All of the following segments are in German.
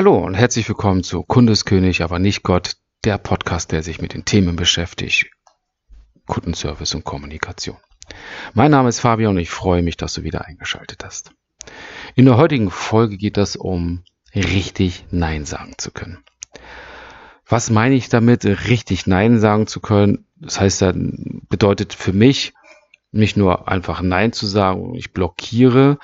Hallo und herzlich willkommen zu Kundeskönig, aber nicht Gott, der Podcast, der sich mit den Themen beschäftigt. Kundenservice und Kommunikation. Mein Name ist Fabian und ich freue mich, dass du wieder eingeschaltet hast. In der heutigen Folge geht es um richtig Nein sagen zu können. Was meine ich damit, richtig Nein sagen zu können? Das heißt, das bedeutet für mich, nicht nur einfach Nein zu sagen, ich blockiere,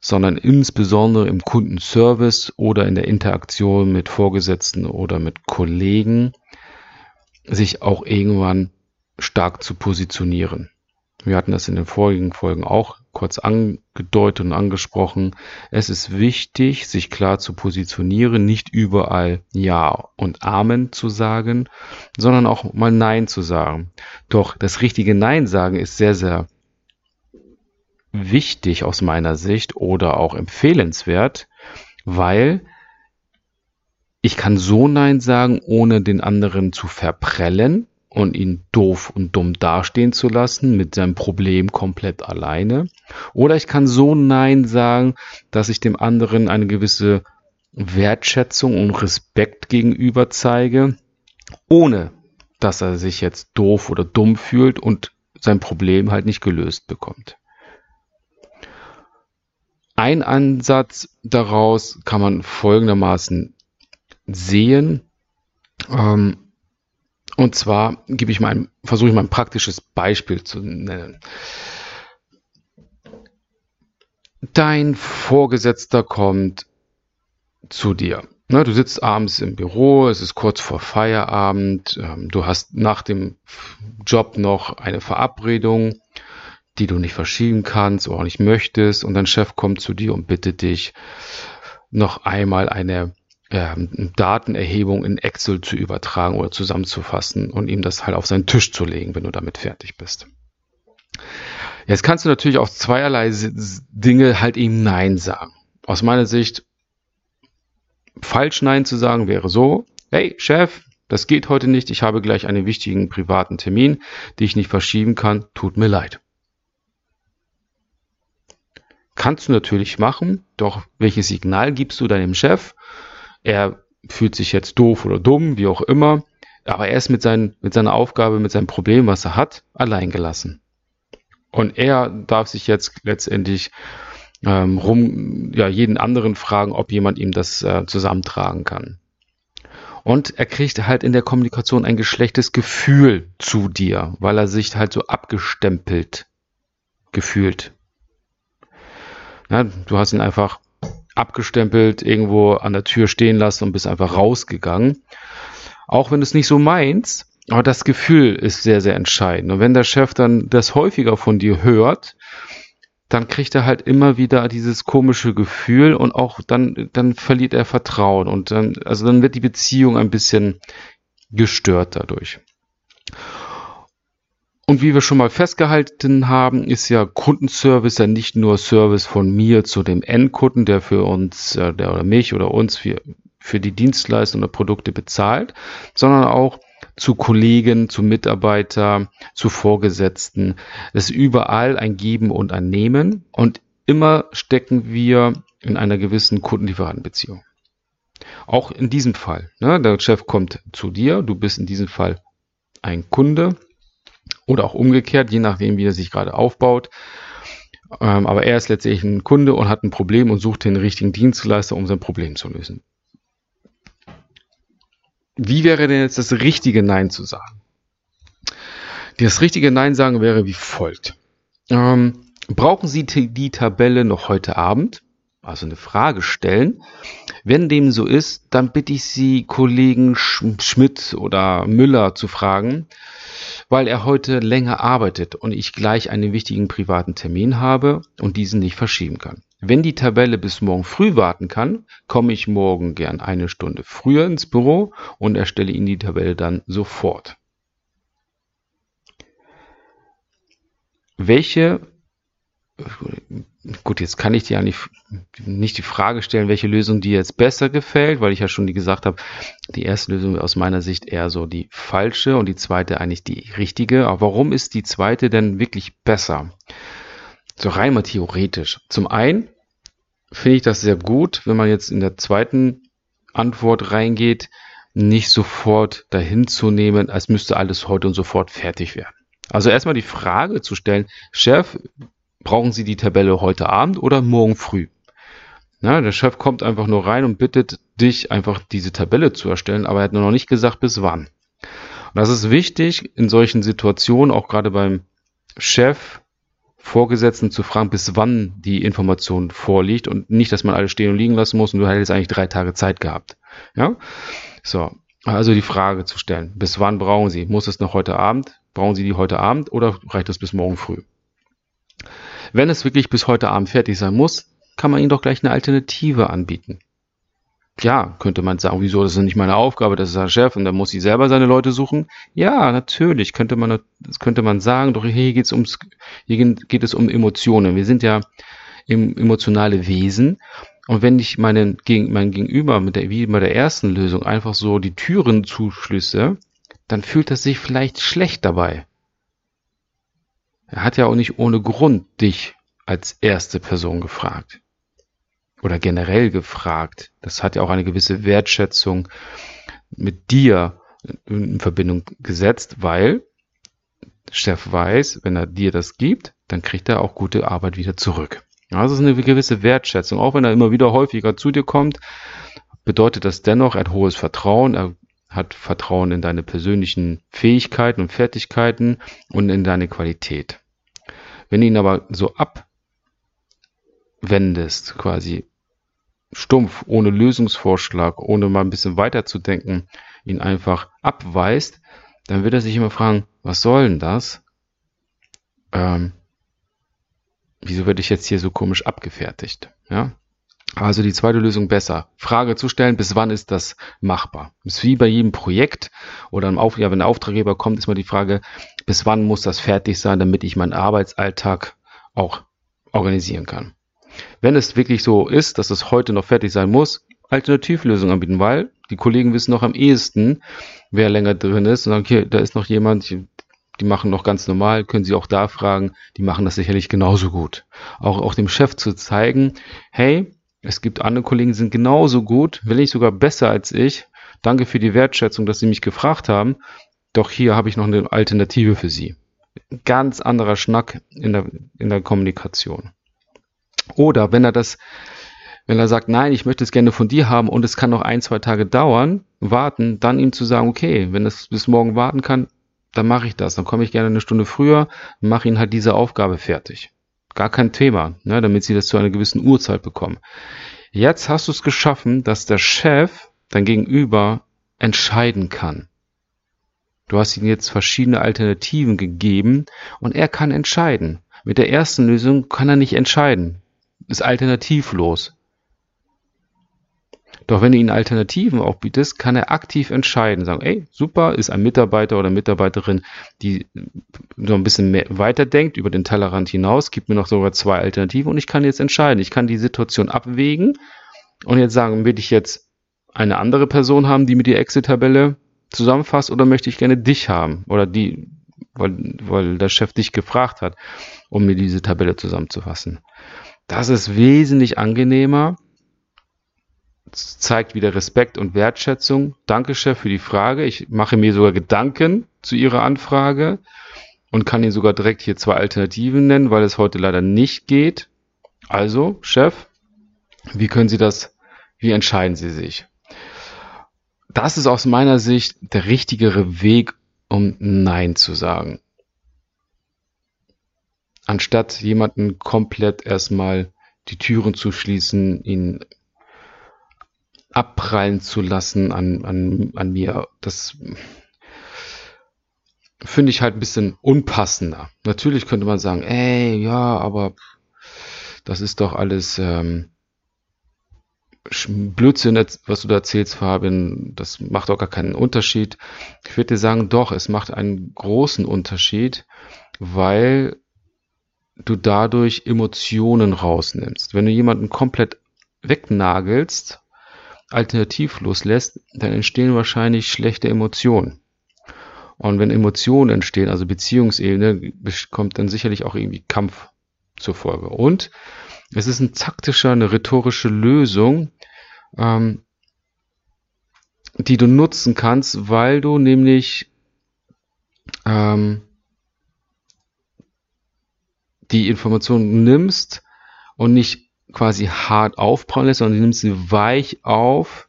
sondern insbesondere im Kundenservice oder in der Interaktion mit Vorgesetzten oder mit Kollegen sich auch irgendwann stark zu positionieren. Wir hatten das in den vorigen Folgen auch kurz angedeutet und angesprochen. Es ist wichtig, sich klar zu positionieren, nicht überall Ja und Amen zu sagen, sondern auch mal Nein zu sagen. Doch das richtige Nein sagen ist sehr, sehr wichtig aus meiner Sicht oder auch empfehlenswert, weil ich kann so Nein sagen, ohne den anderen zu verprellen und ihn doof und dumm dastehen zu lassen mit seinem Problem komplett alleine. Oder ich kann so Nein sagen, dass ich dem anderen eine gewisse Wertschätzung und Respekt gegenüber zeige, ohne dass er sich jetzt doof oder dumm fühlt und sein Problem halt nicht gelöst bekommt. Ein Ansatz daraus kann man folgendermaßen sehen. Ähm, und zwar gebe ich mal versuche ich mal ein praktisches Beispiel zu nennen. Dein Vorgesetzter kommt zu dir. Ne, du sitzt abends im Büro, es ist kurz vor Feierabend, ähm, du hast nach dem Job noch eine Verabredung, die du nicht verschieben kannst oder auch nicht möchtest und dein Chef kommt zu dir und bittet dich, noch einmal eine ähm, Datenerhebung in Excel zu übertragen oder zusammenzufassen und ihm das halt auf seinen Tisch zu legen, wenn du damit fertig bist. Jetzt kannst du natürlich auf zweierlei Dinge halt eben Nein sagen. Aus meiner Sicht, falsch Nein zu sagen wäre so, hey Chef, das geht heute nicht, ich habe gleich einen wichtigen privaten Termin, den ich nicht verschieben kann, tut mir leid. Kannst du natürlich machen, doch welches Signal gibst du deinem Chef? Er fühlt sich jetzt doof oder dumm, wie auch immer, aber er ist mit, seinen, mit seiner Aufgabe, mit seinem Problem, was er hat, allein gelassen. Und er darf sich jetzt letztendlich ähm, rum, ja, jeden anderen fragen, ob jemand ihm das äh, zusammentragen kann. Und er kriegt halt in der Kommunikation ein geschlechtes Gefühl zu dir, weil er sich halt so abgestempelt gefühlt. Ja, du hast ihn einfach abgestempelt, irgendwo an der Tür stehen lassen und bist einfach rausgegangen. Auch wenn du es nicht so meinst, aber das Gefühl ist sehr, sehr entscheidend. Und wenn der Chef dann das häufiger von dir hört, dann kriegt er halt immer wieder dieses komische Gefühl und auch dann, dann verliert er Vertrauen und dann, also dann wird die Beziehung ein bisschen gestört dadurch. Und wie wir schon mal festgehalten haben, ist ja Kundenservice ja nicht nur Service von mir zu dem Endkunden, der für uns, äh, der oder mich oder uns für, für die Dienstleistungen oder Produkte bezahlt, sondern auch zu Kollegen, zu Mitarbeitern, zu Vorgesetzten. Es ist überall ein Geben und ein Nehmen und immer stecken wir in einer gewissen Kundenlieferantenbeziehung. Auch in diesem Fall. Ne, der Chef kommt zu dir, du bist in diesem Fall ein Kunde oder auch umgekehrt, je nachdem, wie er sich gerade aufbaut. Ähm, aber er ist letztlich ein Kunde und hat ein Problem und sucht den richtigen Dienstleister, um sein Problem zu lösen. Wie wäre denn jetzt das richtige Nein zu sagen? Das richtige Nein sagen wäre wie folgt. Ähm, brauchen Sie die Tabelle noch heute Abend? Also eine Frage stellen. Wenn dem so ist, dann bitte ich Sie, Kollegen Schmidt oder Müller zu fragen, weil er heute länger arbeitet und ich gleich einen wichtigen privaten Termin habe und diesen nicht verschieben kann. Wenn die Tabelle bis morgen früh warten kann, komme ich morgen gern eine Stunde früher ins Büro und erstelle Ihnen die Tabelle dann sofort. Welche gut, jetzt kann ich dir ja nicht, die Frage stellen, welche Lösung dir jetzt besser gefällt, weil ich ja schon gesagt habe, die erste Lösung aus meiner Sicht eher so die falsche und die zweite eigentlich die richtige. Aber warum ist die zweite denn wirklich besser? So rein mal theoretisch. Zum einen finde ich das sehr gut, wenn man jetzt in der zweiten Antwort reingeht, nicht sofort dahin zu nehmen, als müsste alles heute und sofort fertig werden. Also erstmal die Frage zu stellen, Chef, brauchen Sie die Tabelle heute Abend oder morgen früh? Ja, der Chef kommt einfach nur rein und bittet dich einfach diese Tabelle zu erstellen, aber er hat nur noch nicht gesagt, bis wann. Und das ist wichtig in solchen Situationen, auch gerade beim Chef, Vorgesetzten zu fragen, bis wann die Information vorliegt und nicht, dass man alles stehen und liegen lassen muss und du hättest eigentlich drei Tage Zeit gehabt. Ja, so. Also die Frage zu stellen, bis wann brauchen Sie? Muss es noch heute Abend? Brauchen Sie die heute Abend oder reicht es bis morgen früh? Wenn es wirklich bis heute Abend fertig sein muss, kann man Ihnen doch gleich eine Alternative anbieten. Klar, könnte man sagen, wieso, das ist nicht meine Aufgabe, das ist der Chef und dann muss sie selber seine Leute suchen. Ja, natürlich, könnte man, das könnte man sagen, doch hier geht's ums, hier geht es um Emotionen. Wir sind ja emotionale Wesen. Und wenn ich meinen, mein Gegenüber mit der, wie bei der ersten Lösung einfach so die Türen zuschlüsse, dann fühlt er sich vielleicht schlecht dabei. Er hat ja auch nicht ohne Grund dich als erste Person gefragt oder generell gefragt. Das hat ja auch eine gewisse Wertschätzung mit dir in Verbindung gesetzt, weil Chef weiß, wenn er dir das gibt, dann kriegt er auch gute Arbeit wieder zurück. Also es ist eine gewisse Wertschätzung. Auch wenn er immer wieder häufiger zu dir kommt, bedeutet das dennoch, er hat hohes Vertrauen, er hat Vertrauen in deine persönlichen Fähigkeiten und Fertigkeiten und in deine Qualität. Wenn du ihn aber so abwendest, quasi stumpf, ohne Lösungsvorschlag, ohne mal ein bisschen weiterzudenken, ihn einfach abweist, dann wird er sich immer fragen, was soll denn das? Ähm, wieso werde ich jetzt hier so komisch abgefertigt? Ja? Also die zweite Lösung besser. Frage zu stellen, bis wann ist das machbar? Ist wie bei jedem Projekt oder im Auf ja, wenn der Auftraggeber kommt, ist mal die Frage, bis wann muss das fertig sein, damit ich meinen Arbeitsalltag auch organisieren kann. Wenn es wirklich so ist, dass es heute noch fertig sein muss, Alternativlösungen anbieten, weil die Kollegen wissen noch am ehesten, wer länger drin ist und sagen, okay, da ist noch jemand, die machen noch ganz normal, können Sie auch da fragen, die machen das sicherlich genauso gut. Auch, auch dem Chef zu zeigen, hey, es gibt andere Kollegen, die sind genauso gut, wenn nicht sogar besser als ich. Danke für die Wertschätzung, dass Sie mich gefragt haben. Doch hier habe ich noch eine Alternative für Sie. Ganz anderer Schnack in der, in der Kommunikation. Oder wenn er das, wenn er sagt, nein, ich möchte es gerne von dir haben und es kann noch ein, zwei Tage dauern, warten, dann ihm zu sagen, okay, wenn es bis morgen warten kann, dann mache ich das. Dann komme ich gerne eine Stunde früher, mache ihnen halt diese Aufgabe fertig. Gar kein Thema, ne, damit sie das zu einer gewissen Uhrzeit bekommen. Jetzt hast du es geschaffen, dass der Chef dein Gegenüber entscheiden kann. Du hast ihm jetzt verschiedene Alternativen gegeben und er kann entscheiden. Mit der ersten Lösung kann er nicht entscheiden ist alternativlos. Doch wenn du ihm Alternativen auch bietest, kann er aktiv entscheiden, sagen, ey, super, ist ein Mitarbeiter oder Mitarbeiterin, die so ein bisschen mehr weiterdenkt über den Tellerrand hinaus, gibt mir noch sogar zwei Alternativen und ich kann jetzt entscheiden. Ich kann die Situation abwägen und jetzt sagen, will ich jetzt eine andere Person haben, die mir die Exit-Tabelle zusammenfasst oder möchte ich gerne dich haben oder die, weil, weil der Chef dich gefragt hat, um mir diese Tabelle zusammenzufassen. Das ist wesentlich angenehmer, zeigt wieder Respekt und Wertschätzung. Danke, Chef, für die Frage. Ich mache mir sogar Gedanken zu Ihrer Anfrage und kann Ihnen sogar direkt hier zwei Alternativen nennen, weil es heute leider nicht geht. Also, Chef, wie können Sie das, wie entscheiden Sie sich? Das ist aus meiner Sicht der richtigere Weg, um Nein zu sagen anstatt jemanden komplett erstmal die Türen zu schließen, ihn abprallen zu lassen an, an, an mir, das finde ich halt ein bisschen unpassender. Natürlich könnte man sagen, ey, ja, aber das ist doch alles ähm, Blödsinn, was du da erzählst, Fabian, das macht doch gar keinen Unterschied. Ich würde dir sagen, doch, es macht einen großen Unterschied, weil du dadurch Emotionen rausnimmst. Wenn du jemanden komplett wegnagelst, alternativlos lässt, dann entstehen wahrscheinlich schlechte Emotionen. Und wenn Emotionen entstehen, also Beziehungsebene, kommt dann sicherlich auch irgendwie Kampf zur Folge. Und es ist ein taktischer, eine rhetorische Lösung, ähm, die du nutzen kannst, weil du nämlich ähm, die Information nimmst und nicht quasi hart aufprallen lässt, sondern du nimmst sie weich auf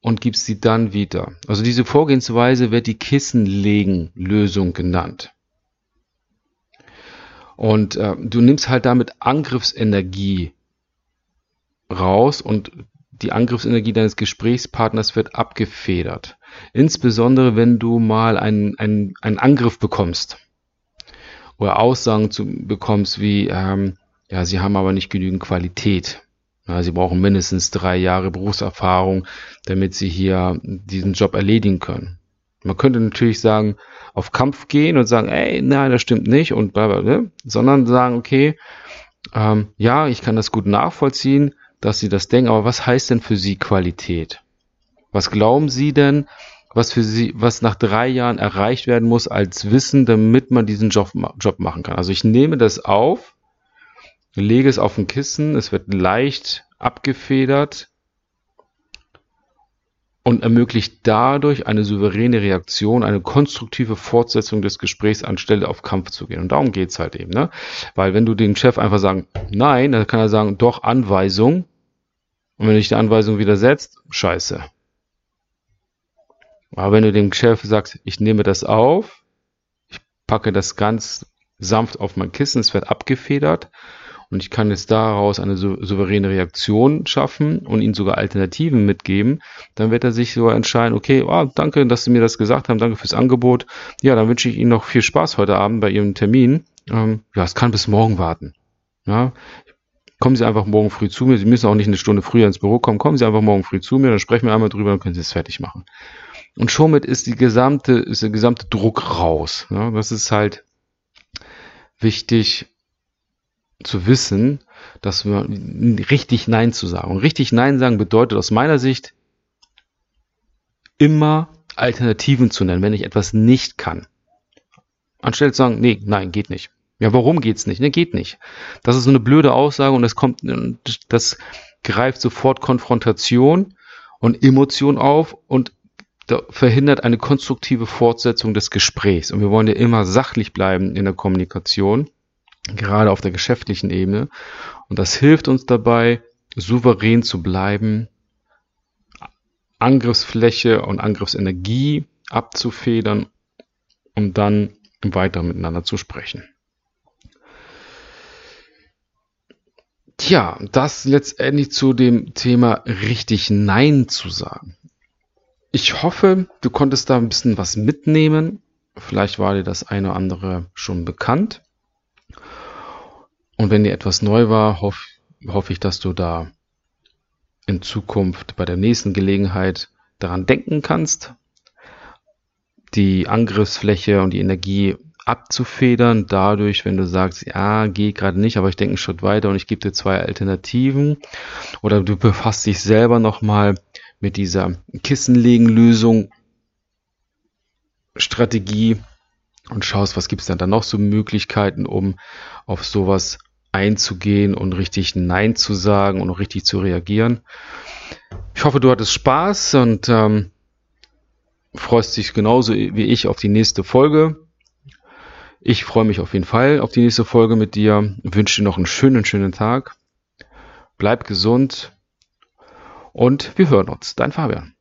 und gibst sie dann wieder. Also diese Vorgehensweise wird die Kissenlegen-Lösung genannt. Und äh, du nimmst halt damit Angriffsenergie raus und die Angriffsenergie deines Gesprächspartners wird abgefedert. Insbesondere wenn du mal einen, einen, einen Angriff bekommst oder Aussagen zu, bekommst wie, ähm, ja, sie haben aber nicht genügend Qualität. Ja, sie brauchen mindestens drei Jahre Berufserfahrung, damit sie hier diesen Job erledigen können. Man könnte natürlich sagen, auf Kampf gehen und sagen, ey, nein, das stimmt nicht und bla, bla, bla sondern sagen, okay, ähm, ja, ich kann das gut nachvollziehen, dass Sie das denken, aber was heißt denn für Sie Qualität? Was glauben Sie denn, was für Sie, was nach drei Jahren erreicht werden muss als Wissen, damit man diesen Job, Job machen kann? Also ich nehme das auf, lege es auf ein Kissen, es wird leicht abgefedert und ermöglicht dadurch eine souveräne Reaktion, eine konstruktive Fortsetzung des Gesprächs anstelle auf Kampf zu gehen. Und darum geht's halt eben, ne? Weil wenn du dem Chef einfach sagen, nein, dann kann er sagen, doch Anweisung, und wenn du dich der Anweisung widersetzt, scheiße. Aber wenn du dem Chef sagst, ich nehme das auf, ich packe das ganz sanft auf mein Kissen, es wird abgefedert und ich kann jetzt daraus eine souveräne Reaktion schaffen und ihm sogar Alternativen mitgeben, dann wird er sich so entscheiden, okay, oh, danke, dass Sie mir das gesagt haben, danke fürs Angebot. Ja, dann wünsche ich Ihnen noch viel Spaß heute Abend bei Ihrem Termin. Ähm, ja, es kann bis morgen warten. Ja, kommen Sie einfach morgen früh zu mir. Sie müssen auch nicht eine Stunde früher ins Büro kommen. Kommen Sie einfach morgen früh zu mir, dann sprechen wir einmal drüber, dann können Sie es fertig machen. Und somit ist die gesamte, ist der gesamte Druck raus. Ja, das ist halt wichtig zu wissen, dass wir richtig Nein zu sagen. Und richtig Nein sagen bedeutet aus meiner Sicht immer Alternativen zu nennen, wenn ich etwas nicht kann. Anstelle zu sagen, nee, nein, geht nicht. Ja, warum geht's nicht? Ne, geht nicht. Das ist so eine blöde Aussage und das kommt, das greift sofort Konfrontation und Emotion auf und verhindert eine konstruktive Fortsetzung des Gesprächs. Und wir wollen ja immer sachlich bleiben in der Kommunikation, gerade auf der geschäftlichen Ebene. Und das hilft uns dabei, souverän zu bleiben, Angriffsfläche und Angriffsenergie abzufedern, um dann weiter miteinander zu sprechen. Tja, das letztendlich zu dem Thema richtig Nein zu sagen. Ich hoffe, du konntest da ein bisschen was mitnehmen. Vielleicht war dir das eine oder andere schon bekannt. Und wenn dir etwas neu war, hoffe hoff ich, dass du da in Zukunft bei der nächsten Gelegenheit daran denken kannst, die Angriffsfläche und die Energie abzufedern, dadurch, wenn du sagst, ja, geht gerade nicht, aber ich denke einen Schritt weiter und ich gebe dir zwei Alternativen. Oder du befasst dich selber nochmal mit dieser Kissenlegen-Lösung, Strategie und schaust, was gibt es denn da noch so Möglichkeiten, um auf sowas einzugehen und richtig Nein zu sagen und auch richtig zu reagieren. Ich hoffe, du hattest Spaß und ähm, freust dich genauso wie ich auf die nächste Folge. Ich freue mich auf jeden Fall auf die nächste Folge mit dir. Wünsche dir noch einen schönen, schönen Tag. Bleib gesund und wir hören uns. Dein Fabian.